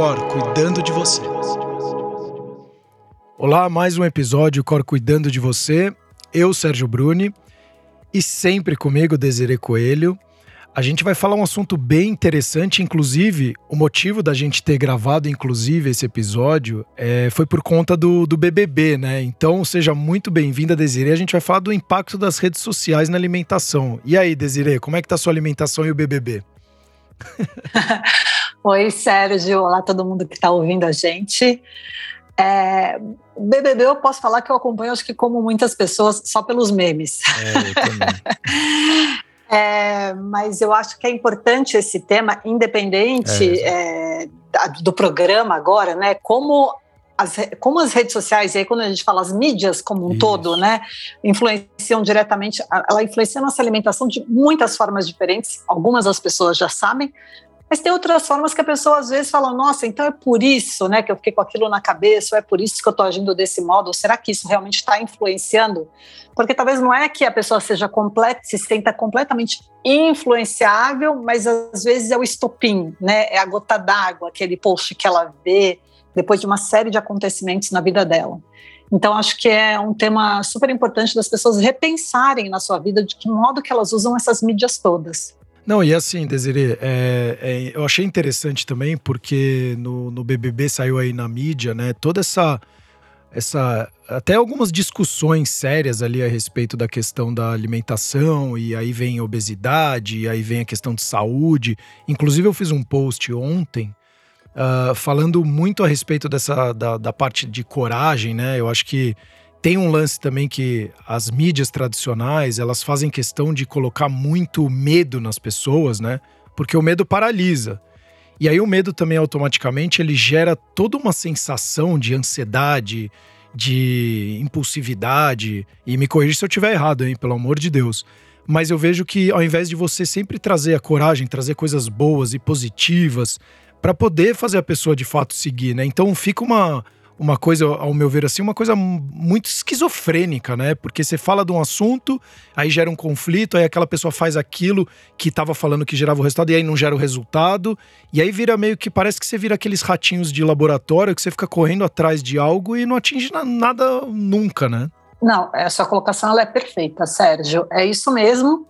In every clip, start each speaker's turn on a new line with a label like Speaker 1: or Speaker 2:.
Speaker 1: Cor cuidando de você. Olá, mais um episódio Cor cuidando de você. Eu, Sérgio Bruni, e sempre comigo, Desiree Coelho. A gente vai falar um assunto bem interessante, inclusive o motivo da gente ter gravado, inclusive, esse episódio é, foi por conta do, do BBB, né? Então, seja muito bem-vinda, Desiree. A gente vai falar do impacto das redes sociais na alimentação. E aí, Desiree, como é que tá a sua alimentação e o BBB?
Speaker 2: Oi, Sérgio. Olá, todo mundo que está ouvindo a gente. É, BBB eu posso falar que eu acompanho, acho que como muitas pessoas, só pelos memes. É, eu. É, mas eu acho que é importante esse tema, independente é. É, do programa agora, né? Como as, como as redes sociais, e aí quando a gente fala as mídias como um Isso. todo, né, influenciam diretamente, ela influencia a nossa alimentação de muitas formas diferentes, algumas as pessoas já sabem, mas tem outras formas que a pessoa às vezes fala, nossa, então é por isso né, que eu fiquei com aquilo na cabeça, ou é por isso que eu estou agindo desse modo, ou será que isso realmente está influenciando? Porque talvez não é que a pessoa seja completa, se sinta completamente influenciável, mas às vezes é o estopim, né? É a gota d'água, aquele post que ela vê depois de uma série de acontecimentos na vida dela. Então, acho que é um tema super importante das pessoas repensarem na sua vida de que modo que elas usam essas mídias todas.
Speaker 1: Não, e assim, Desiree, é, é, eu achei interessante também, porque no, no BBB saiu aí na mídia, né, toda essa, essa. Até algumas discussões sérias ali a respeito da questão da alimentação, e aí vem obesidade, e aí vem a questão de saúde. Inclusive, eu fiz um post ontem. Uh, falando muito a respeito dessa da, da parte de coragem, né? Eu acho que tem um lance também que as mídias tradicionais, elas fazem questão de colocar muito medo nas pessoas, né? Porque o medo paralisa. E aí o medo também automaticamente ele gera toda uma sensação de ansiedade, de impulsividade. E me corrija se eu estiver errado, hein, pelo amor de Deus. Mas eu vejo que ao invés de você sempre trazer a coragem, trazer coisas boas e positivas para poder fazer a pessoa de fato seguir, né? Então fica uma uma coisa, ao meu ver assim, uma coisa muito esquizofrênica, né? Porque você fala de um assunto, aí gera um conflito, aí aquela pessoa faz aquilo que estava falando que gerava o resultado, e aí não gera o resultado. E aí vira meio que parece que você vira aqueles ratinhos de laboratório que você fica correndo atrás de algo e não atinge nada nunca, né?
Speaker 2: Não, essa colocação ela é perfeita, Sérgio. É isso mesmo.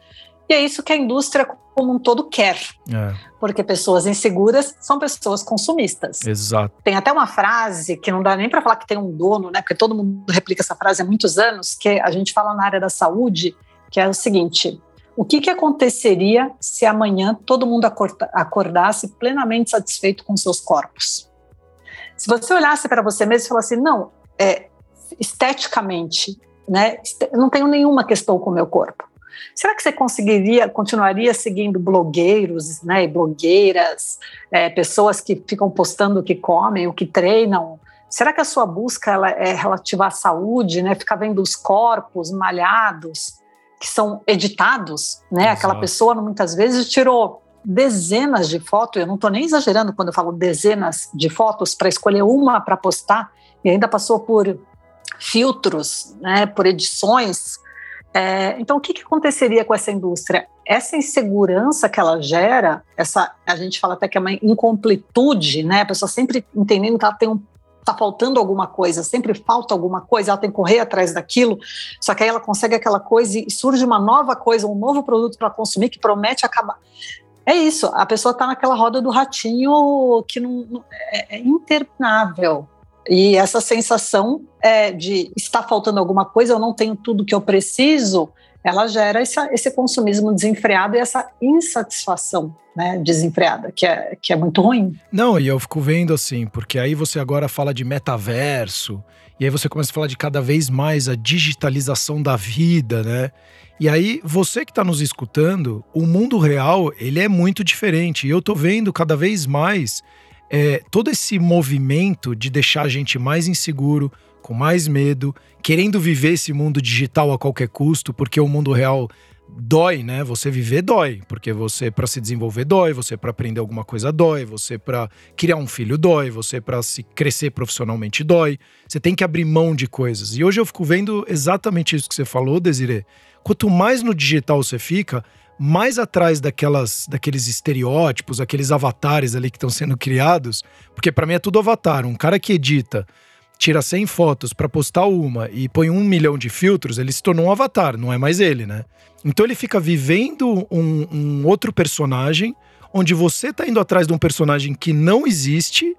Speaker 2: E é isso que a indústria como um todo quer. É. Porque pessoas inseguras são pessoas consumistas.
Speaker 1: Exato.
Speaker 2: Tem até uma frase que não dá nem para falar que tem um dono, né? Porque todo mundo replica essa frase há muitos anos, que a gente fala na área da saúde, que é o seguinte: o que, que aconteceria se amanhã todo mundo acordasse plenamente satisfeito com seus corpos? Se você olhasse para você mesmo e falasse, não, é, esteticamente, né, não tenho nenhuma questão com o meu corpo. Será que você conseguiria, continuaria seguindo blogueiros né, e blogueiras, é, pessoas que ficam postando o que comem, o que treinam? Será que a sua busca ela é relativa à saúde, né? Ficar vendo os corpos malhados que são editados, né? Exato. Aquela pessoa muitas vezes tirou dezenas de fotos, eu não estou nem exagerando quando eu falo dezenas de fotos para escolher uma para postar e ainda passou por filtros, né, por edições é, então, o que, que, aconteceria com essa indústria? Essa insegurança que ela gera, essa a gente fala até que é uma incompletude, né? A pessoa sempre entendendo que ela tem um tá faltando alguma coisa, sempre falta alguma coisa, ela tem que correr atrás daquilo, só que aí ela consegue aquela coisa e surge uma nova coisa, um novo produto para consumir que promete acabar. É isso, a pessoa está naquela roda do ratinho que não, não é, é interminável. E essa sensação é, de estar faltando alguma coisa, eu não tenho tudo que eu preciso, ela gera essa, esse consumismo desenfreado e essa insatisfação né, desenfreada, que é, que é muito ruim.
Speaker 1: Não, e eu fico vendo assim, porque aí você agora fala de metaverso, e aí você começa a falar de cada vez mais a digitalização da vida, né? E aí, você que está nos escutando, o mundo real, ele é muito diferente. E eu tô vendo cada vez mais é, todo esse movimento de deixar a gente mais inseguro, com mais medo, querendo viver esse mundo digital a qualquer custo, porque o mundo real dói, né? Você viver dói, porque você para se desenvolver dói, você para aprender alguma coisa dói, você para criar um filho dói, você para se crescer profissionalmente dói. Você tem que abrir mão de coisas. E hoje eu fico vendo exatamente isso que você falou, Desiree. Quanto mais no digital você fica, mais atrás daquelas, daqueles estereótipos, aqueles avatares ali que estão sendo criados, porque para mim é tudo avatar. Um cara que edita, tira 100 fotos para postar uma e põe um milhão de filtros, ele se tornou um avatar, não é mais ele, né? Então ele fica vivendo um, um outro personagem, onde você tá indo atrás de um personagem que não existe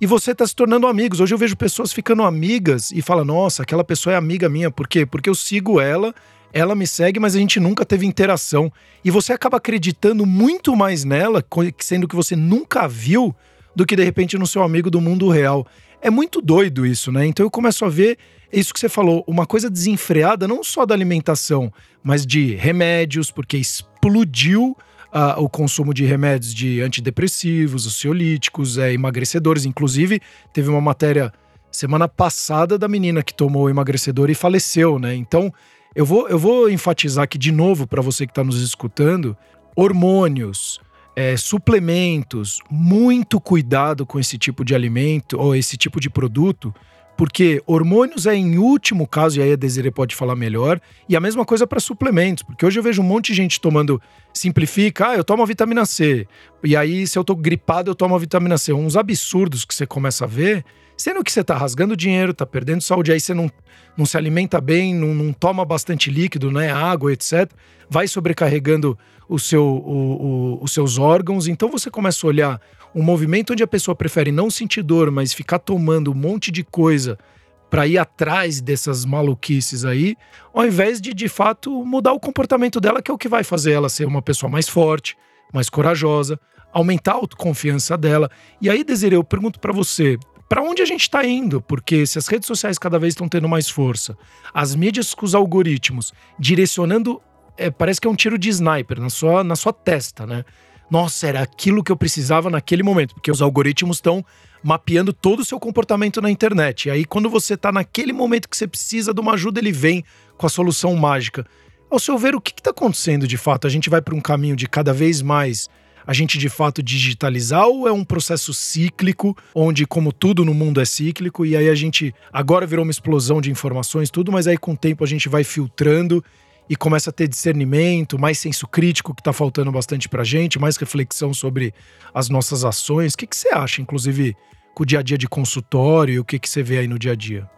Speaker 1: e você tá se tornando amigos. Hoje eu vejo pessoas ficando amigas e falam: Nossa, aquela pessoa é amiga minha. Por quê? Porque eu sigo ela ela me segue, mas a gente nunca teve interação. E você acaba acreditando muito mais nela, sendo que você nunca viu, do que de repente no seu amigo do mundo real. É muito doido isso, né? Então eu começo a ver isso que você falou, uma coisa desenfreada, não só da alimentação, mas de remédios, porque explodiu uh, o consumo de remédios de antidepressivos, ansiolíticos, é, emagrecedores. Inclusive, teve uma matéria semana passada da menina que tomou emagrecedor e faleceu, né? Então, eu vou, eu vou enfatizar aqui de novo para você que está nos escutando: hormônios, é, suplementos, muito cuidado com esse tipo de alimento ou esse tipo de produto, porque hormônios é em último caso, e aí a Desiree pode falar melhor, e a mesma coisa para suplementos, porque hoje eu vejo um monte de gente tomando, simplifica, ah, eu tomo a vitamina C, e aí se eu tô gripado eu tomo a vitamina C, uns absurdos que você começa a ver, sendo que você tá rasgando dinheiro, tá perdendo saúde, aí você não não se alimenta bem, não, não toma bastante líquido, né, água, etc., vai sobrecarregando o seu, o, o, os seus órgãos. Então você começa a olhar um movimento onde a pessoa prefere não sentir dor, mas ficar tomando um monte de coisa para ir atrás dessas maluquices aí, ao invés de de fato mudar o comportamento dela, que é o que vai fazer ela ser uma pessoa mais forte, mais corajosa, aumentar a autoconfiança dela. E aí, Desiree, eu pergunto para você, para onde a gente está indo, porque se as redes sociais cada vez estão tendo mais força, as mídias com os algoritmos direcionando, é, parece que é um tiro de sniper na sua, na sua testa, né? Nossa, era aquilo que eu precisava naquele momento, porque os algoritmos estão mapeando todo o seu comportamento na internet. E aí, quando você está naquele momento que você precisa de uma ajuda, ele vem com a solução mágica. Ao seu ver, o que está acontecendo de fato? A gente vai para um caminho de cada vez mais a gente de fato digitalizar ou é um processo cíclico, onde, como tudo no mundo é cíclico, e aí a gente agora virou uma explosão de informações, tudo, mas aí com o tempo a gente vai filtrando e começa a ter discernimento, mais senso crítico que está faltando bastante para gente, mais reflexão sobre as nossas ações. O que, que você acha, inclusive, com o dia a dia de consultório e o que, que você vê aí no dia a dia?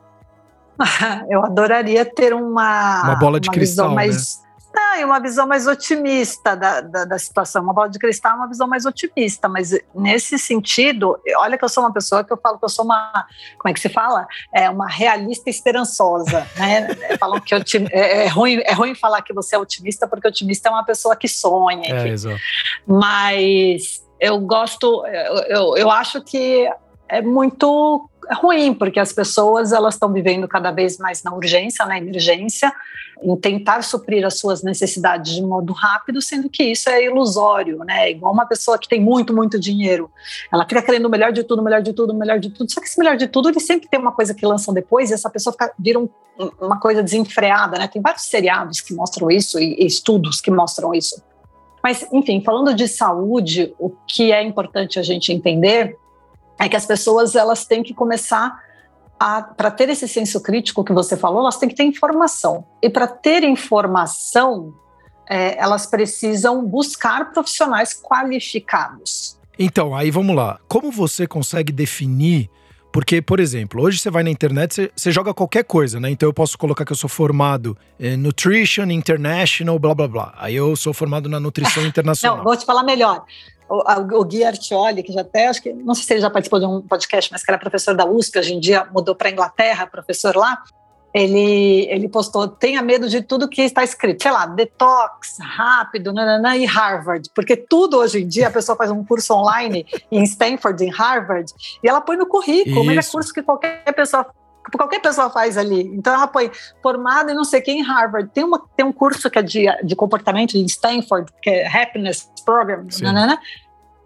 Speaker 2: Eu adoraria ter uma,
Speaker 1: uma bola de cristal,
Speaker 2: mais,
Speaker 1: né?
Speaker 2: Não, e uma visão mais otimista da, da, da, situação. Uma bola de cristal é uma visão mais otimista, mas nesse sentido, olha que eu sou uma pessoa que eu falo que eu sou uma, como é que se fala? É uma realista esperançosa, né? Falam que é, é, ruim, é ruim falar que você é otimista, porque otimista é uma pessoa que sonha.
Speaker 1: É, exato.
Speaker 2: Mas eu gosto, eu, eu, eu acho que é muito ruim, porque as pessoas elas estão vivendo cada vez mais na urgência, na emergência, em tentar suprir as suas necessidades de modo rápido, sendo que isso é ilusório, né? Igual uma pessoa que tem muito, muito dinheiro, ela fica querendo o melhor de tudo, o melhor de tudo, o melhor de tudo. Só que esse melhor de tudo, ele sempre tem uma coisa que lançam depois e essa pessoa fica, vira um, uma coisa desenfreada, né? Tem vários seriados que mostram isso e, e estudos que mostram isso. Mas, enfim, falando de saúde, o que é importante a gente entender é que as pessoas elas têm que começar para ter esse senso crítico que você falou, elas têm que ter informação. E para ter informação, é, elas precisam buscar profissionais qualificados.
Speaker 1: Então, aí vamos lá. Como você consegue definir? Porque, por exemplo, hoje você vai na internet, você, você joga qualquer coisa, né? Então eu posso colocar que eu sou formado em Nutrition International, blá blá blá. Aí eu sou formado na Nutrição Internacional.
Speaker 2: Não, vou te falar melhor o, o Gui Artioli, que já até, acho que, não sei se ele já participou de um podcast, mas que era professor da USP, hoje em dia mudou para a Inglaterra, professor lá, ele, ele postou, tenha medo de tudo que está escrito, sei lá, detox, rápido, nananã, e Harvard, porque tudo hoje em dia, a pessoa faz um curso online em Stanford, em Harvard, e ela põe no currículo, é curso que qualquer pessoa qualquer pessoa faz ali. Então ela põe formada em não sei quem em Harvard. Tem, uma, tem um curso que é de, de comportamento em Stanford, que é Happiness Program, né?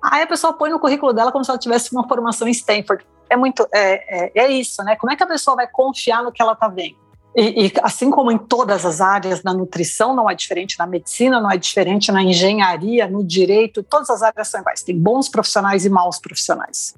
Speaker 2: Aí a pessoa põe no currículo dela como se ela tivesse uma formação em Stanford. É muito, é, é, é isso, né? Como é que a pessoa vai confiar no que ela está vendo? E, e, assim como em todas as áreas, na nutrição não é diferente, na medicina não é diferente, na engenharia, no direito, todas as áreas são iguais. Tem bons profissionais e maus profissionais.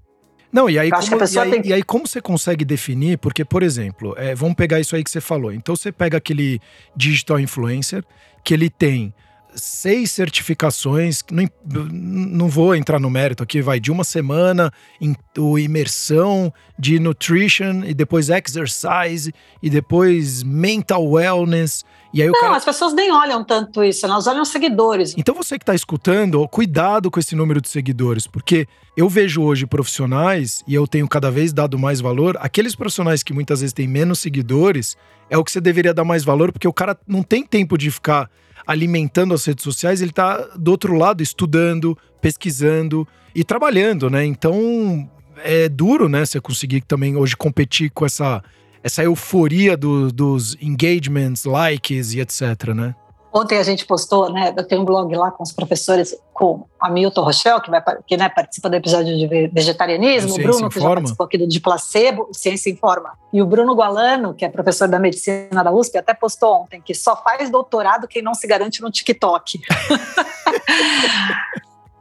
Speaker 1: Não, e aí, como, e, aí, tem... e aí, como, você consegue definir? Porque, por exemplo, é, vamos pegar isso aí que você falou. Então você pega aquele digital influencer que ele tem seis certificações, não, não vou entrar no mérito aqui, vai de uma semana, em, o imersão de nutrition, e depois exercise, e depois mental wellness. E aí
Speaker 2: não,
Speaker 1: cara...
Speaker 2: as pessoas nem olham tanto isso, elas olham os seguidores.
Speaker 1: Então você que está escutando, cuidado com esse número de seguidores, porque eu vejo hoje profissionais, e eu tenho cada vez dado mais valor, aqueles profissionais que muitas vezes têm menos seguidores, é o que você deveria dar mais valor, porque o cara não tem tempo de ficar alimentando as redes sociais, ele está do outro lado estudando, pesquisando e trabalhando, né? Então é duro, né? Você conseguir também hoje competir com essa, essa euforia do, dos engagements, likes e etc, né?
Speaker 2: Ontem a gente postou, né? Eu tenho um blog lá com os professores, com a Milton Rochelle, que, vai, que né, participa do episódio de vegetarianismo, o Bruno, que já participou aqui do de placebo, Ciência Informa, e o Bruno Gualano, que é professor da medicina da USP, até postou ontem que só faz doutorado quem não se garante no TikTok.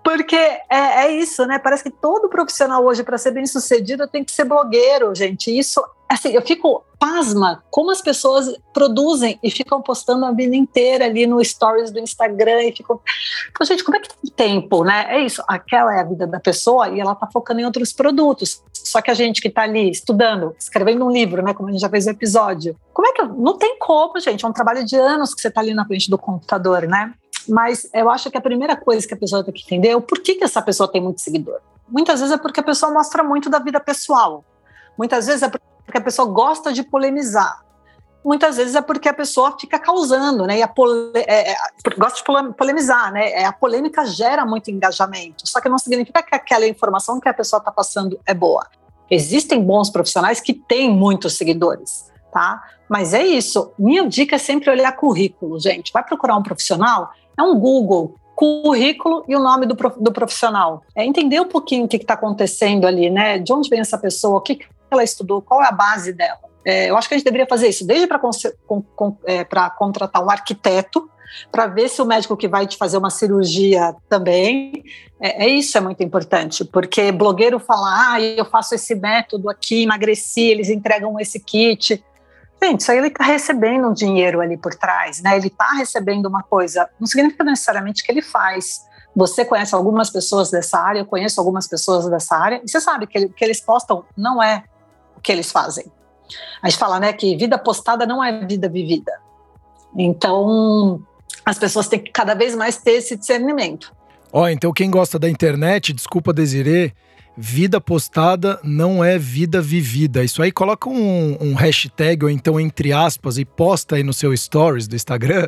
Speaker 2: Porque é, é, isso, né? Parece que todo profissional hoje, para ser bem sucedido, tem que ser blogueiro, gente. Isso, assim, eu fico pasma como as pessoas produzem e ficam postando a vida inteira ali no stories do Instagram e ficam. Então, gente, como é que tem tempo, né? É isso, aquela é a vida da pessoa e ela tá focando em outros produtos. Só que a gente que está ali estudando, escrevendo um livro, né? Como a gente já fez no episódio, como é que. Não tem como, gente. É um trabalho de anos que você está ali na frente do computador, né? Mas eu acho que a primeira coisa que a pessoa tem que entender é o porquê que essa pessoa tem muito seguidor. Muitas vezes é porque a pessoa mostra muito da vida pessoal. Muitas vezes é porque a pessoa gosta de polemizar. Muitas vezes é porque a pessoa fica causando, né? E é, é, gosta de polemizar, né? É, a polêmica gera muito engajamento. Só que não significa que aquela informação que a pessoa está passando é boa. Existem bons profissionais que têm muitos seguidores, tá? Mas é isso. Minha dica é sempre olhar currículo, gente. Vai procurar um profissional, é um Google, currículo e o nome do, do profissional. É entender um pouquinho o que está acontecendo ali, né? De onde vem essa pessoa, o que ela estudou, qual é a base dela. É, eu acho que a gente deveria fazer isso, desde para é, contratar um arquiteto, para ver se o médico que vai te fazer uma cirurgia também. É, é, isso é muito importante, porque blogueiro fala, ah, eu faço esse método aqui, emagreci, eles entregam esse kit. Gente, isso aí ele está recebendo um dinheiro ali por trás, né? Ele está recebendo uma coisa, não significa necessariamente que ele faz. Você conhece algumas pessoas dessa área, eu conheço algumas pessoas dessa área, e você sabe que que eles postam não é que eles fazem. A gente fala, né, que vida postada não é vida vivida. Então, as pessoas têm que cada vez mais ter esse discernimento.
Speaker 1: Ó, oh, então quem gosta da internet, desculpa Desirê, vida postada não é vida vivida. Isso aí coloca um, um, hashtag ou então entre aspas e posta aí no seu stories do Instagram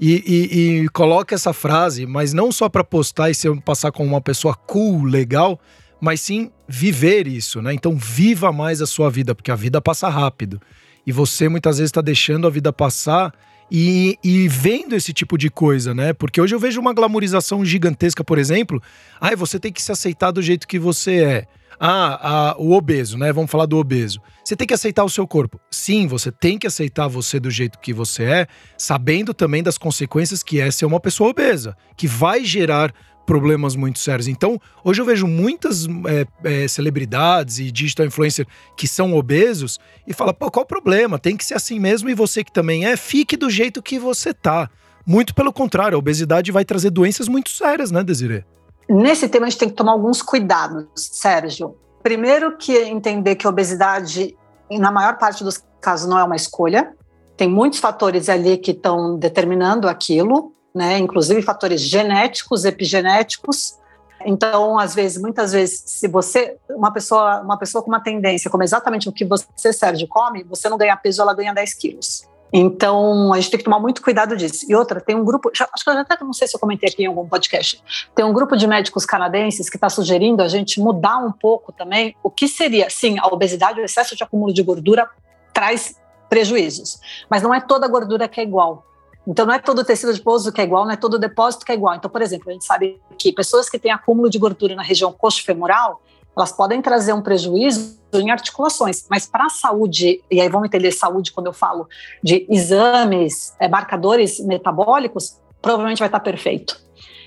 Speaker 1: e, e, e coloca essa frase, mas não só para postar e se passar como uma pessoa cool, legal, mas sim viver isso, né? Então viva mais a sua vida, porque a vida passa rápido. E você muitas vezes está deixando a vida passar e, e, vendo esse tipo de coisa, né? Porque hoje eu vejo uma glamorização gigantesca, por exemplo. Ah, você tem que se aceitar do jeito que você é. Ah, o obeso, né? Vamos falar do obeso. Você tem que aceitar o seu corpo. Sim, você tem que aceitar você do jeito que você é, sabendo também das consequências que é ser uma pessoa obesa, que vai gerar problemas muito sérios. Então, hoje eu vejo muitas é, é, celebridades e digital influencer que são obesos e fala, pô, qual o problema? Tem que ser assim mesmo e você que também é, fique do jeito que você tá. Muito pelo contrário, a obesidade vai trazer doenças muito sérias, né, Desiree?
Speaker 2: Nesse tema a gente tem que tomar alguns cuidados, Sérgio. Primeiro que entender que a obesidade, na maior parte dos casos, não é uma escolha. Tem muitos fatores ali que estão determinando aquilo né? Inclusive fatores genéticos, epigenéticos. Então, às vezes, muitas vezes, se você, uma pessoa, uma pessoa com uma tendência, como exatamente o que você, Sérgio, come, você não ganha peso, ela ganha 10 quilos. Então, a gente tem que tomar muito cuidado disso. E outra, tem um grupo, já, acho que eu até não sei se eu comentei aqui em algum podcast, tem um grupo de médicos canadenses que está sugerindo a gente mudar um pouco também o que seria, sim, a obesidade, o excesso de acúmulo de gordura traz prejuízos, mas não é toda gordura que é igual. Então, não é todo tecido adiposo que é igual, não é todo depósito que é igual. Então, por exemplo, a gente sabe que pessoas que têm acúmulo de gordura na região coxo-femoral, elas podem trazer um prejuízo em articulações, mas para a saúde, e aí vamos entender saúde quando eu falo de exames, é, marcadores metabólicos, provavelmente vai estar perfeito.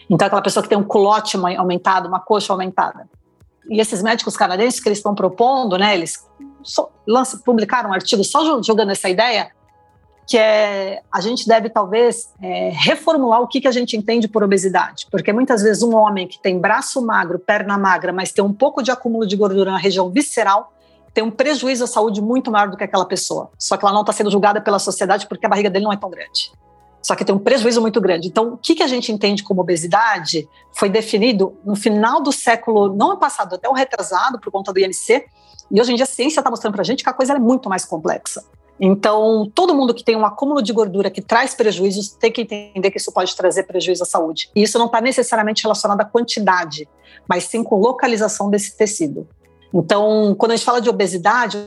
Speaker 2: Então, aquela pessoa que tem um culote aumentado, uma coxa aumentada. E esses médicos canadenses que eles estão propondo, né, eles só, publicaram um artigo só jogando essa ideia, que é a gente deve talvez é, reformular o que, que a gente entende por obesidade, porque muitas vezes um homem que tem braço magro, perna magra, mas tem um pouco de acúmulo de gordura na região visceral, tem um prejuízo à saúde muito maior do que aquela pessoa. Só que ela não está sendo julgada pela sociedade porque a barriga dele não é tão grande. Só que tem um prejuízo muito grande. Então, o que, que a gente entende como obesidade foi definido no final do século, não passado, até o retrasado, por conta do INC, e hoje em dia a ciência está mostrando para a gente que a coisa é muito mais complexa. Então, todo mundo que tem um acúmulo de gordura que traz prejuízos tem que entender que isso pode trazer prejuízo à saúde. E isso não está necessariamente relacionado à quantidade, mas sim com localização desse tecido. Então, quando a gente fala de obesidade,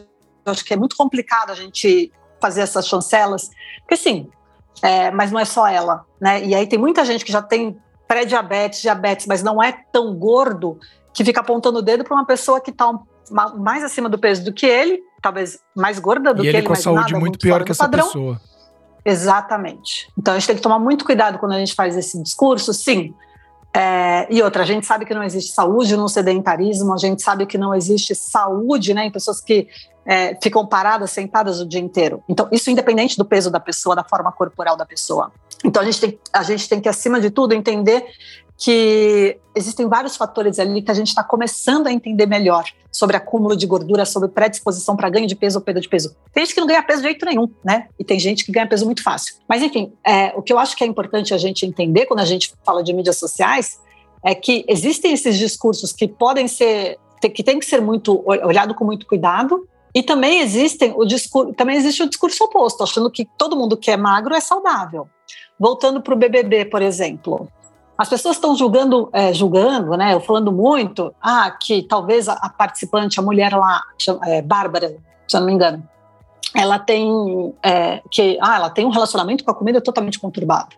Speaker 2: eu acho que é muito complicado a gente fazer essas chancelas, porque sim, é, mas não é só ela, né? E aí tem muita gente que já tem pré-diabetes, diabetes, mas não é tão gordo que fica apontando o dedo para uma pessoa que está mais acima do peso do que ele, talvez mais gorda do
Speaker 1: e
Speaker 2: que
Speaker 1: ele,
Speaker 2: ele,
Speaker 1: com a saúde muito pior que essa
Speaker 2: padrão.
Speaker 1: pessoa.
Speaker 2: Exatamente. Então a gente tem que tomar muito cuidado quando a gente faz esse discurso, sim. É, e outra, a gente sabe que não existe saúde no sedentarismo, a gente sabe que não existe saúde né, em pessoas que é, ficam paradas, sentadas o dia inteiro. Então, isso independente do peso da pessoa, da forma corporal da pessoa. Então, a gente tem, a gente tem que, acima de tudo, entender que existem vários fatores ali que a gente está começando a entender melhor sobre acúmulo de gordura, sobre predisposição para ganho de peso ou perda de peso. Tem gente que não ganha peso de jeito nenhum, né? E tem gente que ganha peso muito fácil. Mas, enfim, é, o que eu acho que é importante a gente entender quando a gente fala de mídias sociais é que existem esses discursos que podem ser, que tem que ser muito olhado com muito cuidado, e também existem o discurso, também existe o discurso oposto, achando que todo mundo que é magro é saudável. Voltando para o BBB, por exemplo, as pessoas estão julgando, é, julgando, né? Falando muito, ah, que talvez a, participante, a mulher lá, é, Bárbara, se eu não me engano, ela tem é, que, ah, ela tem um relacionamento com a comida totalmente conturbado.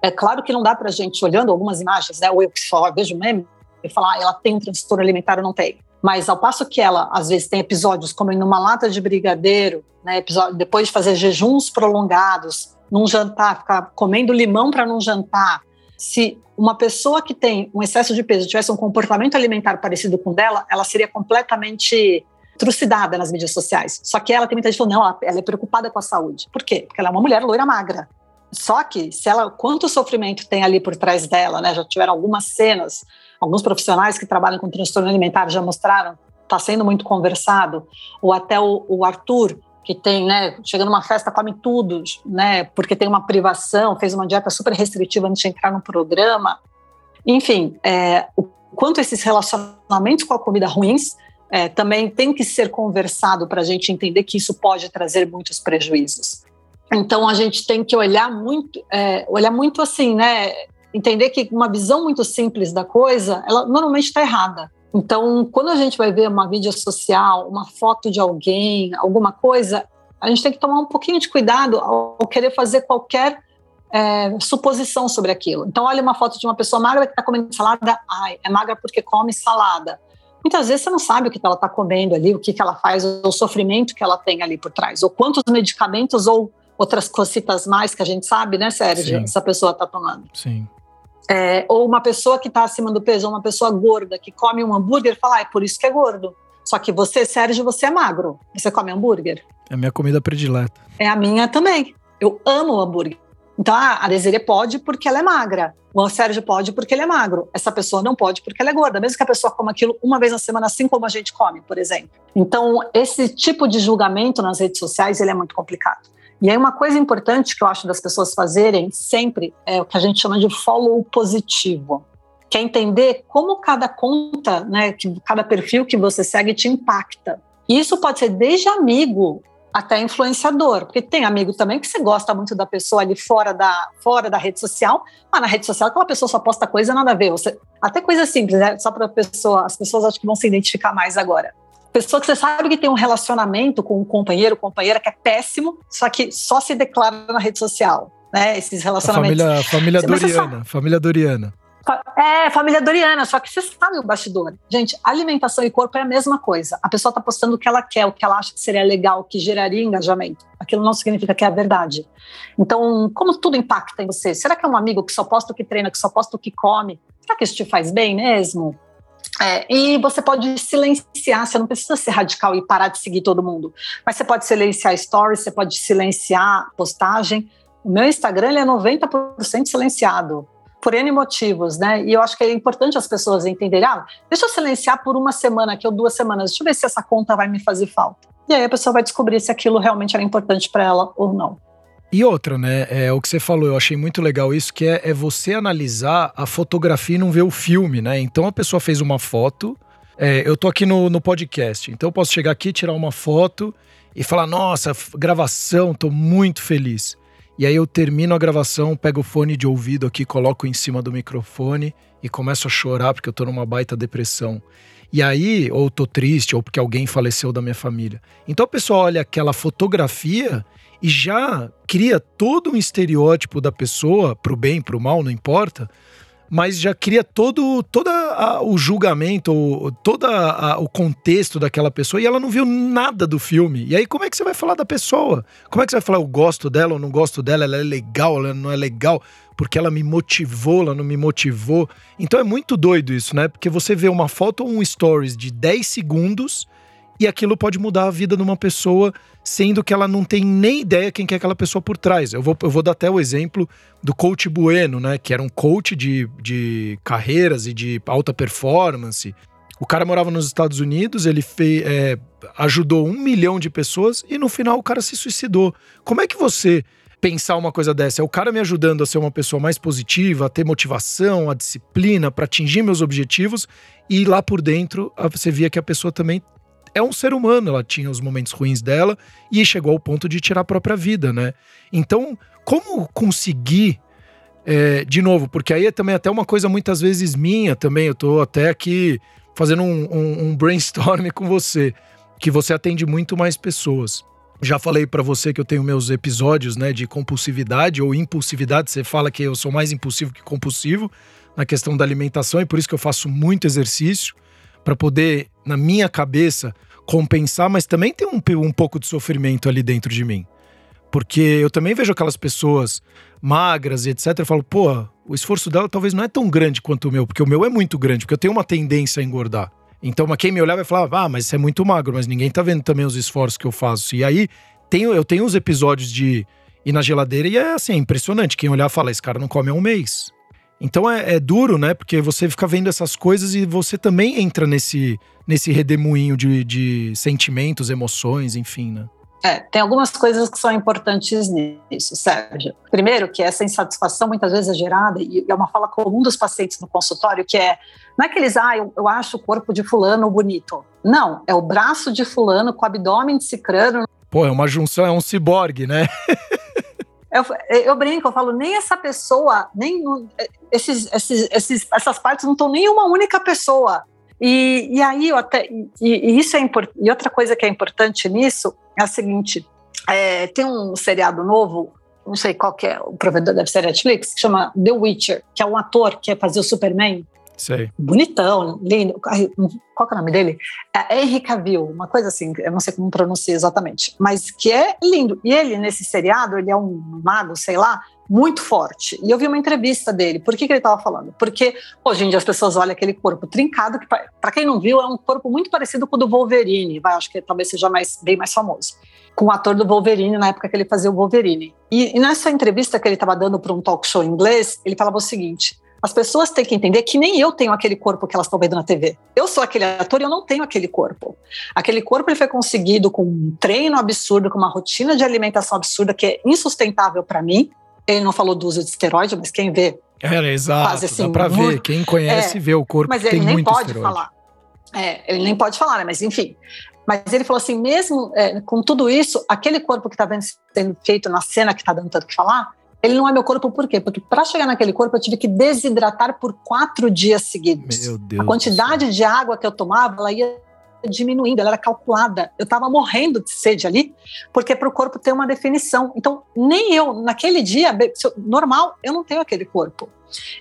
Speaker 2: É claro que não dá para a gente olhando algumas imagens, né? Ou eu que só vejo meme e falar, ah, ela tem um transtorno alimentar ou não tem. Mas ao passo que ela às vezes tem episódios como numa lata de brigadeiro, né? Episódio, depois de fazer jejuns prolongados, num jantar, ficar comendo limão para não jantar, se uma pessoa que tem um excesso de peso tivesse um comportamento alimentar parecido com o dela, ela seria completamente trucidada nas mídias sociais. Só que ela tem muita gente falando, não, ela é preocupada com a saúde. Por quê? Porque ela é uma mulher loira magra. Só que, se ela, quanto sofrimento tem ali por trás dela, né? Já tiveram algumas cenas, alguns profissionais que trabalham com transtorno alimentar já mostraram, está sendo muito conversado, ou até o, o Arthur, que tem, né, chega numa festa, come tudo, né, porque tem uma privação, fez uma dieta super restritiva antes de entrar no programa. Enfim, é, o quanto esses relacionamentos com a comida ruins é, também tem que ser conversado para a gente entender que isso pode trazer muitos prejuízos. Então a gente tem que olhar muito, é, olhar muito assim, né, entender que uma visão muito simples da coisa, ela normalmente está errada. Então, quando a gente vai ver uma mídia social, uma foto de alguém, alguma coisa, a gente tem que tomar um pouquinho de cuidado ao querer fazer qualquer é, suposição sobre aquilo. Então, olha uma foto de uma pessoa magra que está comendo salada, ai, é magra porque come salada. Muitas vezes você não sabe o que ela está comendo ali, o que, que ela faz, o sofrimento que ela tem ali por trás, ou quantos medicamentos ou outras cositas mais que a gente sabe, né, Sérgio, Sim. essa pessoa está tomando.
Speaker 1: Sim.
Speaker 2: É, ou uma pessoa que está acima do peso, ou uma pessoa gorda que come um hambúrguer, fala, ah, é por isso que é gordo. Só que você, Sérgio, você é magro. Você come hambúrguer.
Speaker 1: É a minha comida predileta.
Speaker 2: É a minha também. Eu amo hambúrguer. Então, ah, a Desiree pode porque ela é magra. O Sérgio pode porque ele é magro. Essa pessoa não pode porque ela é gorda, mesmo que a pessoa coma aquilo uma vez na semana, assim como a gente come, por exemplo. Então, esse tipo de julgamento nas redes sociais, ele é muito complicado. E aí uma coisa importante que eu acho das pessoas fazerem sempre é o que a gente chama de follow positivo, que é entender como cada conta, né, que cada perfil que você segue te impacta. E isso pode ser desde amigo até influenciador, porque tem amigo também que você gosta muito da pessoa ali fora da, fora da rede social, mas na rede social aquela pessoa só posta coisa nada a ver, você, até coisa simples, né? Só para pessoa, as pessoas acho que vão se identificar mais agora pessoa que você sabe que tem um relacionamento com um companheiro, companheira que é péssimo, só que só se declara na rede social, né? Esses relacionamentos.
Speaker 1: A família, família Doriana, família Doriana.
Speaker 2: É, família Doriana, só que você sabe o bastidor. Gente, alimentação e corpo é a mesma coisa. A pessoa está postando o que ela quer, o que ela acha que seria legal, o que geraria engajamento. Aquilo não significa que é a verdade. Então, como tudo impacta em você? Será que é um amigo que só posta o que treina, que só posta o que come? Será que isso te faz bem mesmo? É, e você pode silenciar, você não precisa ser radical e parar de seguir todo mundo, mas você pode silenciar stories, você pode silenciar postagem. O meu Instagram ele é 90% silenciado, por N motivos, né? E eu acho que é importante as pessoas entenderem, ah, deixa eu silenciar por uma semana aqui ou duas semanas, deixa eu ver se essa conta vai me fazer falta. E aí a pessoa vai descobrir se aquilo realmente era importante para ela ou não.
Speaker 1: E outra, né? É o que você falou, eu achei muito legal isso, que é, é, você analisar a fotografia e não ver o filme, né? Então a pessoa fez uma foto. É, eu tô aqui no, no podcast, então eu posso chegar aqui, tirar uma foto e falar: nossa, gravação, tô muito feliz. E aí eu termino a gravação, pego o fone de ouvido aqui, coloco em cima do microfone e começo a chorar porque eu tô numa baita depressão. E aí, ou tô triste, ou porque alguém faleceu da minha família. Então a pessoa olha aquela fotografia e já cria todo um estereótipo da pessoa, pro bem, pro mal, não importa, mas já cria todo, todo o julgamento, todo o contexto daquela pessoa e ela não viu nada do filme. E aí, como é que você vai falar da pessoa? Como é que você vai falar, eu gosto dela ou não gosto dela, ela é legal, ela não é legal, porque ela me motivou, ela não me motivou. Então é muito doido isso, né? Porque você vê uma foto ou um stories de 10 segundos e aquilo pode mudar a vida de uma pessoa, sendo que ela não tem nem ideia quem é aquela pessoa por trás. Eu vou, eu vou dar até o exemplo do coach Bueno, né? Que era um coach de, de carreiras e de alta performance. O cara morava nos Estados Unidos, ele fez, é, ajudou um milhão de pessoas e no final o cara se suicidou. Como é que você pensar uma coisa dessa? É o cara me ajudando a ser uma pessoa mais positiva, a ter motivação, a disciplina para atingir meus objetivos e lá por dentro você via que a pessoa também é um ser humano, ela tinha os momentos ruins dela e chegou ao ponto de tirar a própria vida, né? Então, como conseguir é, de novo, porque aí é também até uma coisa muitas vezes minha também, eu tô até aqui fazendo um, um, um brainstorm com você, que você atende muito mais pessoas. Já falei para você que eu tenho meus episódios, né, de compulsividade ou impulsividade, você fala que eu sou mais impulsivo que compulsivo na questão da alimentação e por isso que eu faço muito exercício para poder, na minha cabeça, compensar, mas também tem um, um pouco de sofrimento ali dentro de mim. Porque eu também vejo aquelas pessoas magras e etc. Eu falo, pô, o esforço dela talvez não é tão grande quanto o meu, porque o meu é muito grande, porque eu tenho uma tendência a engordar. Então, quem me olhar vai falar, ah, mas você é muito magro, mas ninguém tá vendo também os esforços que eu faço. E aí, tenho, eu tenho uns episódios de ir na geladeira e é assim, impressionante. Quem olhar fala, esse cara não come há um mês. Então é, é, duro, né? Porque você fica vendo essas coisas e você também entra nesse, nesse redemoinho de, de sentimentos, emoções, enfim, né?
Speaker 2: É, tem algumas coisas que são importantes nisso, Sérgio. Primeiro, que essa insatisfação muitas vezes é gerada, e é uma fala comum dos pacientes no consultório, que é, não é que eles, ah, eu, eu acho o corpo de fulano bonito. Não, é o braço de fulano com o abdômen de cicrano.
Speaker 1: Pô, é uma junção, é um ciborgue, né?
Speaker 2: Eu, eu, brinco, eu falo, nem essa pessoa, nem esses, esses, esses, essas partes não estão nem uma única pessoa. E, e aí eu até e, e isso é. E outra coisa que é importante nisso é a seguinte: é, tem um seriado novo, não sei qual que é, o provedor deve ser Netflix, que chama The Witcher, que é um ator que é fazer o Superman.
Speaker 1: Sei.
Speaker 2: Bonitão, lindo. Qual é o nome dele? É Henry Cavill, uma coisa assim, eu não sei como pronunciar exatamente, mas que é lindo. E ele, nesse seriado, ele é um mago, sei lá, muito forte. E eu vi uma entrevista dele. Por que, que ele estava falando? Porque hoje em dia as pessoas olham aquele corpo trincado, que para quem não viu, é um corpo muito parecido com o do Wolverine. Vai, acho que talvez seja mais, bem mais famoso. Com o ator do Wolverine, na época que ele fazia o Wolverine. E, e nessa entrevista que ele estava dando para um talk show inglês, ele falava o seguinte: as pessoas têm que entender que nem eu tenho aquele corpo que elas estão vendo na TV. Eu sou aquele ator e eu não tenho aquele corpo. Aquele corpo ele foi conseguido com um treino absurdo, com uma rotina de alimentação absurda que é insustentável para mim. Ele não falou do uso de esteroide, mas quem vê.
Speaker 1: É, exato. Quase assim, dá pra ver. Quem conhece é, vê o corpo.
Speaker 2: Mas
Speaker 1: ele
Speaker 2: nem pode
Speaker 1: esteroide.
Speaker 2: falar. É, ele nem pode falar, né? Mas enfim. Mas ele falou assim: mesmo é, com tudo isso, aquele corpo que está sendo feito na cena que está dando tanto que falar, ele não é meu corpo por quê? Porque para chegar naquele corpo eu tive que desidratar por quatro dias seguidos.
Speaker 1: Meu Deus.
Speaker 2: A quantidade de água que eu tomava, ela ia diminuindo, ela era calculada. Eu estava morrendo de sede ali, porque para o corpo ter uma definição. Então, nem eu, naquele dia, normal, eu não tenho aquele corpo.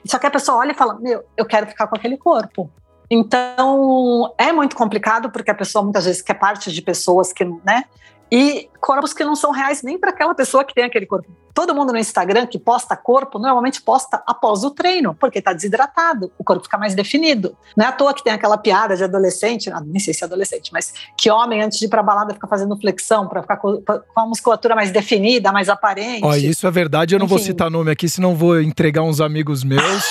Speaker 2: Só que a pessoa olha e fala: Meu, eu quero ficar com aquele corpo. Então, é muito complicado, porque a pessoa muitas vezes quer parte de pessoas que, né? E corpos que não são reais nem para aquela pessoa que tem aquele corpo. Todo mundo no Instagram que posta corpo normalmente posta após o treino, porque está desidratado, o corpo fica mais definido. Não é à toa que tem aquela piada de adolescente, não, nem sei se é adolescente, mas que homem antes de ir para balada fica fazendo flexão para ficar com, a musculatura mais definida, mais aparente.
Speaker 1: Ó, isso é verdade, eu não Enfim. vou citar nome aqui, senão vou entregar uns amigos meus.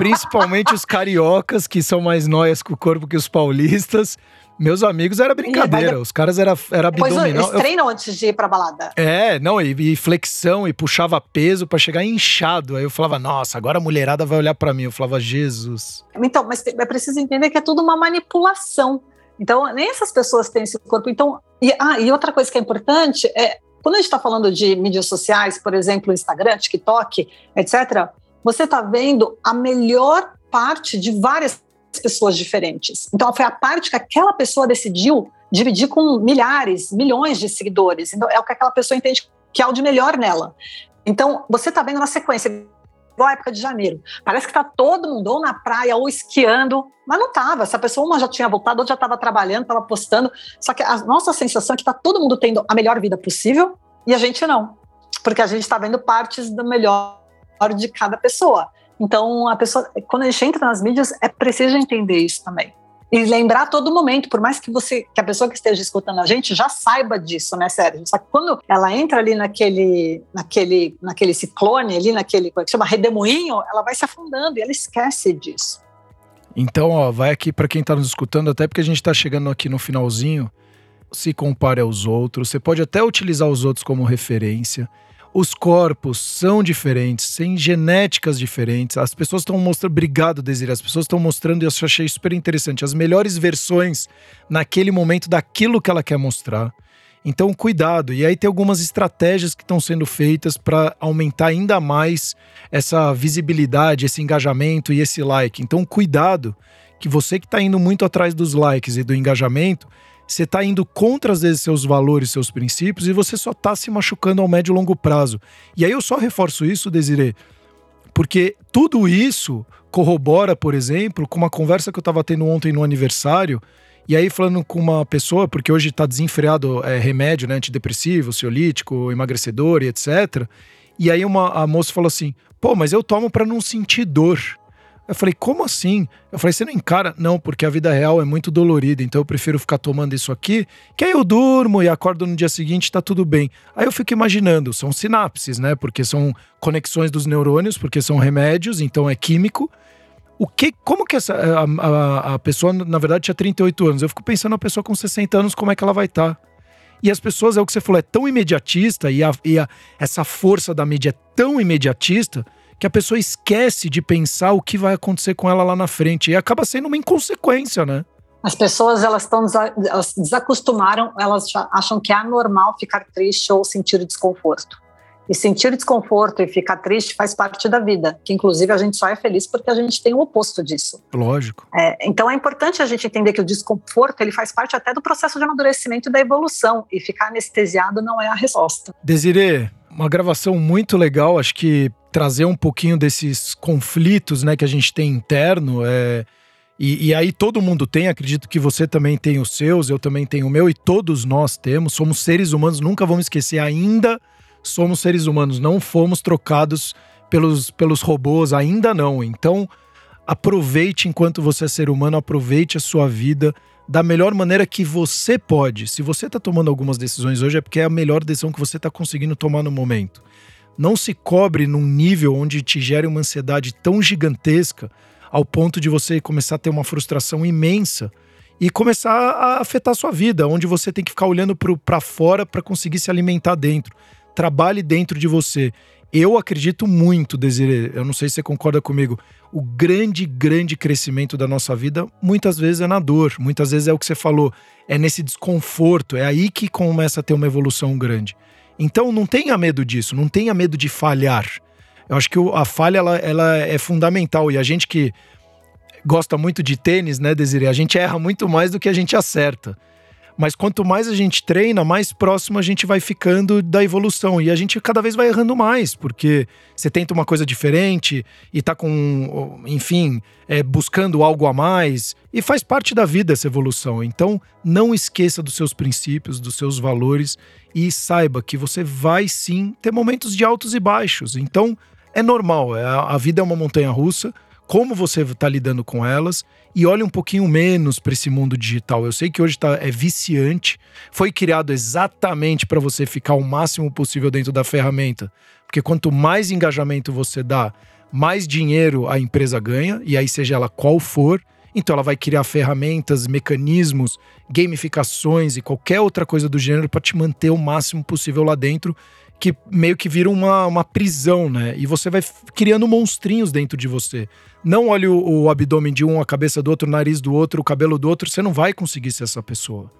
Speaker 1: Principalmente os cariocas, que são mais noias com o corpo que os paulistas. Meus amigos era brincadeira, os caras era, era abdominal. Pois
Speaker 2: eles treinam antes de ir pra balada.
Speaker 1: É, não, e, e flexão, e puxava peso para chegar inchado. Aí eu falava, nossa, agora a mulherada vai olhar para mim. Eu falava, Jesus.
Speaker 2: Então, mas é preciso entender que é tudo uma manipulação. Então, nem essas pessoas têm esse corpo. Então, e, ah, e outra coisa que é importante é, quando a gente está falando de mídias sociais, por exemplo, Instagram, TikTok, etc., você está vendo a melhor parte de várias pessoas diferentes. Então, foi a parte que aquela pessoa decidiu dividir com milhares, milhões de seguidores. Então, é o que aquela pessoa entende que é o de melhor nela. Então, você está vendo na sequência, igual a época de janeiro. Parece que está todo mundo ou na praia ou esquiando, mas não estava. Essa pessoa uma já tinha voltado, outra já estava trabalhando, estava postando. Só que a nossa sensação é que está todo mundo tendo a melhor vida possível e a gente não. Porque a gente está vendo partes do melhor de cada pessoa. Então, a pessoa, quando a gente entra nas mídias, é preciso entender isso também. E lembrar a todo momento, por mais que você, que a pessoa que esteja escutando a gente já saiba disso, né, Sérgio? Só que quando ela entra ali naquele, naquele, naquele ciclone, ali naquele, como é que chama, redemoinho, ela vai se afundando e ela esquece disso.
Speaker 1: Então, ó, vai aqui para quem está nos escutando, até porque a gente está chegando aqui no finalzinho, se compare aos outros, você pode até utilizar os outros como referência os corpos são diferentes, têm genéticas diferentes. As pessoas estão mostrando. Obrigado, Desiree. As pessoas estão mostrando, e eu achei super interessante, as melhores versões naquele momento daquilo que ela quer mostrar. Então, cuidado. E aí tem algumas estratégias que estão sendo feitas para aumentar ainda mais essa visibilidade, esse engajamento e esse like. Então, cuidado, que você que está indo muito atrás dos likes e do engajamento, você está indo contra, às vezes, seus valores, seus princípios, e você só está se machucando ao médio e longo prazo. E aí eu só reforço isso, Desiree, porque tudo isso corrobora, por exemplo, com uma conversa que eu estava tendo ontem no aniversário, e aí falando com uma pessoa, porque hoje está desenfreado é, remédio, né, antidepressivo, ciolítico, emagrecedor e etc. E aí uma, a moça falou assim, pô, mas eu tomo para não sentir dor. Eu falei, como assim? Eu falei, você não encara? Não, porque a vida real é muito dolorida, então eu prefiro ficar tomando isso aqui, que aí eu durmo e acordo no dia seguinte tá tudo bem. Aí eu fico imaginando, são sinapses, né? Porque são conexões dos neurônios, porque são remédios, então é químico. O que, como que essa a, a, a pessoa, na verdade, tinha 38 anos. Eu fico pensando a pessoa com 60 anos, como é que ela vai estar? Tá? E as pessoas, é o que você falou, é tão imediatista e, a, e a, essa força da mídia é tão imediatista que a pessoa esquece de pensar o que vai acontecer com ela lá na frente. E acaba sendo uma inconsequência, né?
Speaker 2: As pessoas elas estão elas desacostumaram, elas acham que é anormal ficar triste ou sentir desconforto. E sentir desconforto e ficar triste faz parte da vida, que inclusive a gente só é feliz porque a gente tem o oposto disso.
Speaker 1: Lógico.
Speaker 2: É, então é importante a gente entender que o desconforto ele faz parte até do processo de amadurecimento e da evolução, e ficar anestesiado não é a resposta.
Speaker 1: Desirê, uma gravação muito legal, acho que trazer um pouquinho desses conflitos né, que a gente tem interno. É, e, e, aí todo mundo tem, acredito que você também tem os seus, eu também tenho o meu, e todos nós temos. Somos seres humanos, nunca vamos esquecer, ainda somos seres humanos, não fomos trocados pelos, pelos robôs, ainda não. Então, aproveite enquanto você é ser humano, aproveite a sua vida da melhor maneira que você pode. Se você está tomando algumas decisões hoje, é porque é a melhor decisão que você está conseguindo tomar no momento não se cobre num nível onde te gere uma ansiedade tão gigantesca ao ponto de você começar a ter uma frustração imensa e começar a afetar a sua vida, onde você tem que ficar olhando para fora para conseguir se alimentar dentro. Trabalhe dentro de você. Eu acredito muito, Desiree, eu não sei se você concorda comigo, o grande, grande crescimento da nossa vida muitas vezes é na dor, muitas vezes é o que você falou, é nesse desconforto, é aí que começa a ter uma evolução grande. Então não tenha medo disso, não tenha medo de falhar. Eu acho que a falha ela, ela é fundamental e a gente que gosta muito de tênis, né, Desiree? A gente erra muito mais do que a gente acerta. Mas quanto mais a gente treina, mais próximo a gente vai ficando da evolução. E a gente cada vez vai errando mais, porque você tenta uma coisa diferente e tá com, enfim, é, buscando algo a mais. E faz parte da vida essa evolução. Então, não esqueça dos seus princípios, dos seus valores e saiba que você vai sim ter momentos de altos e baixos. Então, é normal. É, a vida é uma montanha russa como você está lidando com elas e olhe um pouquinho menos para esse mundo digital. Eu sei que hoje tá, é viciante, foi criado exatamente para você ficar o máximo possível dentro da ferramenta, porque quanto mais engajamento você dá, mais dinheiro a empresa ganha, e aí seja ela qual for. Então ela vai criar ferramentas, mecanismos, gamificações e qualquer outra coisa do gênero para te manter o máximo possível lá dentro que meio que vira uma, uma prisão, né? E você vai criando monstrinhos dentro de você. Não olhe o, o, abdômen de um, a cabeça do outro, o nariz do outro, o cabelo do outro, você não vai conseguir ser essa pessoa.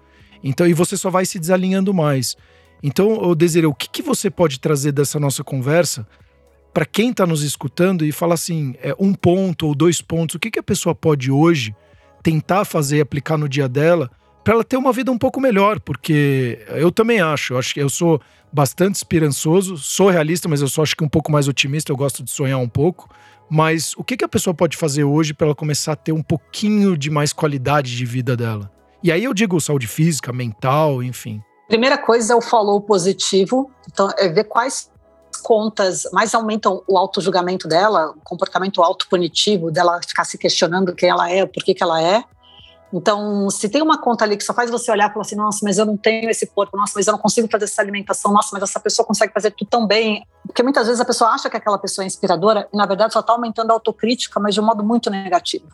Speaker 1: Então, e você só vai se desalinhando mais. Então, eu o que, que você pode trazer dessa nossa conversa para quem está nos escutando e falar assim, é, um ponto ou dois pontos, o que, que a pessoa pode hoje tentar fazer e aplicar no dia dela para ela ter uma vida um pouco melhor, porque eu também acho, eu acho que eu sou bastante esperançoso, sou realista, mas eu só acho que um pouco mais otimista, eu gosto de sonhar um pouco. Mas o que, que a pessoa pode fazer hoje para ela começar a ter um pouquinho de mais qualidade de vida dela? E aí eu digo saúde física, mental, enfim.
Speaker 2: Primeira coisa é o follow positivo, então é ver quais contas mais aumentam o auto-julgamento dela, o comportamento auto-punitivo, dela ficar se questionando quem ela é, por que, que ela é. Então, se tem uma conta ali que só faz você olhar e falar assim, nossa, mas eu não tenho esse corpo, nossa, mas eu não consigo fazer essa alimentação, nossa, mas essa pessoa consegue fazer tudo tão bem. Porque muitas vezes a pessoa acha que aquela pessoa é inspiradora e, na verdade, só está aumentando a autocrítica, mas de um modo muito negativo.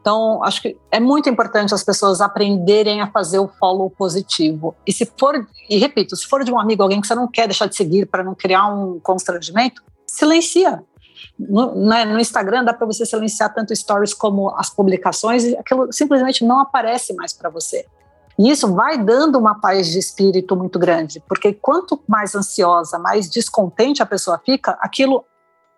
Speaker 2: Então, acho que é muito importante as pessoas aprenderem a fazer o follow positivo. E se for, e repito, se for de um amigo, alguém que você não quer deixar de seguir para não criar um constrangimento, silencia no, né, no Instagram dá para você silenciar tanto stories como as publicações e aquilo simplesmente não aparece mais para você. E isso vai dando uma paz de espírito muito grande, porque quanto mais ansiosa, mais descontente a pessoa fica, aquilo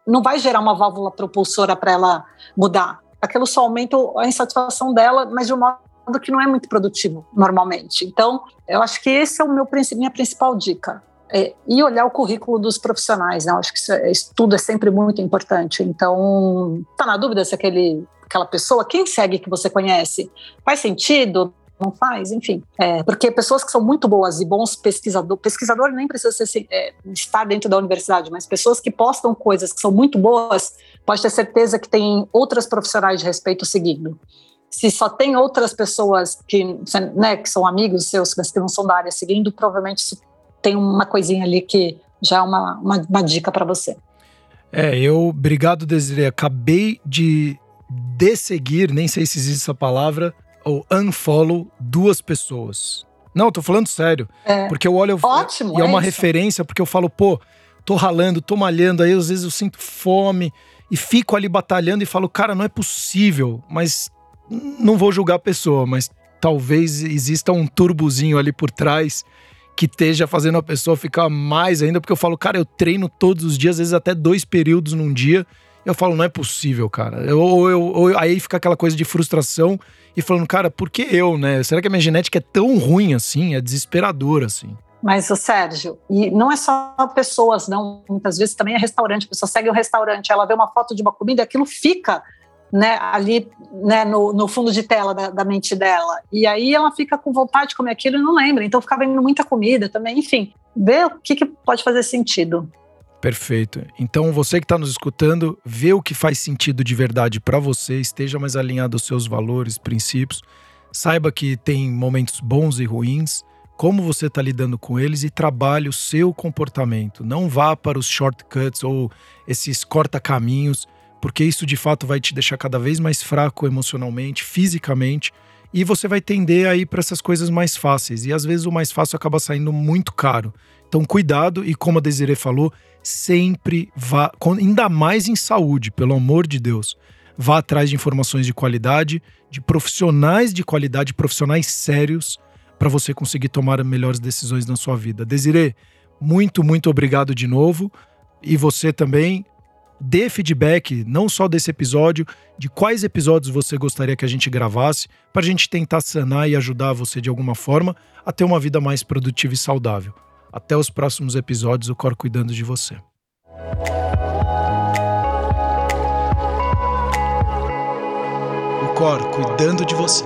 Speaker 2: não vai gerar uma válvula propulsora para ela mudar. Aquilo só aumenta a insatisfação dela, mas de um modo que não é muito produtivo normalmente. Então, eu acho que esse é o meu minha principal dica é, e olhar o currículo dos profissionais, né? Eu acho que isso, é, isso tudo é sempre muito importante. Então, tá na dúvida se aquele, aquela pessoa, quem segue que você conhece, faz sentido? Não faz, enfim. É, porque pessoas que são muito boas e bons pesquisadores, pesquisador nem precisa ser, é, estar dentro da universidade, mas pessoas que postam coisas que são muito boas, pode ter certeza que tem outras profissionais de respeito seguindo se só tem outras pessoas que, né, que são amigos seus, que não são da área seguindo, provavelmente isso tem uma coisinha ali que já é uma, uma, uma dica para você.
Speaker 1: É, eu, obrigado, Desiree. Acabei de desseguir, nem sei se existe essa palavra, ou unfollow duas pessoas. Não, tô falando sério. É. Porque eu olho.
Speaker 2: Ótimo.
Speaker 1: E é, é uma isso. referência, porque eu falo, pô, tô ralando, tô malhando, aí às vezes eu sinto fome e fico ali batalhando e falo, cara, não é possível, mas não vou julgar a pessoa, mas talvez exista um turbozinho ali por trás que esteja fazendo a pessoa ficar mais ainda, porque eu falo, cara, eu treino todos os dias, às vezes até dois períodos num dia. Eu falo, não é possível, cara. Ou, eu, ou aí fica aquela coisa de frustração e falando, cara, por que eu, né? Será que a minha genética é tão ruim assim? É desesperadora, assim.
Speaker 2: Mas, Sérgio, e não é só pessoas, não. Muitas vezes também é restaurante. A pessoa segue um restaurante, ela vê uma foto de uma comida, aquilo fica né, ali né, no, no, fundo de tela da, da, mente dela. E aí ela fica com vontade de comer aquilo e não lembra. Então fica vendo muita comida também. Enfim, vê o que, que pode fazer sentido.
Speaker 1: Perfeito. Então você que está nos escutando, vê o que faz sentido de verdade para você, esteja mais alinhado aos seus valores, princípios. Saiba que tem momentos bons e ruins, como você está lidando com eles e trabalhe o seu comportamento. Não vá para os shortcuts ou esses corta-caminhos porque isso de fato vai te deixar cada vez mais fraco emocionalmente, fisicamente, e você vai tender a ir para essas coisas mais fáceis. E às vezes o mais fácil acaba saindo muito caro. Então, cuidado e, como a Desiree falou, sempre vá, ainda mais em saúde, pelo amor de Deus, vá atrás de informações de qualidade, de profissionais de qualidade, profissionais sérios, para você conseguir tomar melhores decisões na sua vida. Desiree, muito, muito obrigado de novo. E você também, dê feedback, não só desse episódio, de quais episódios você gostaria que a gente gravasse, para a gente tentar sanar e ajudar você de alguma forma a ter uma vida mais produtiva e saudável. Até os próximos episódios, o Cor cuidando de você. O Cor cuidando de você.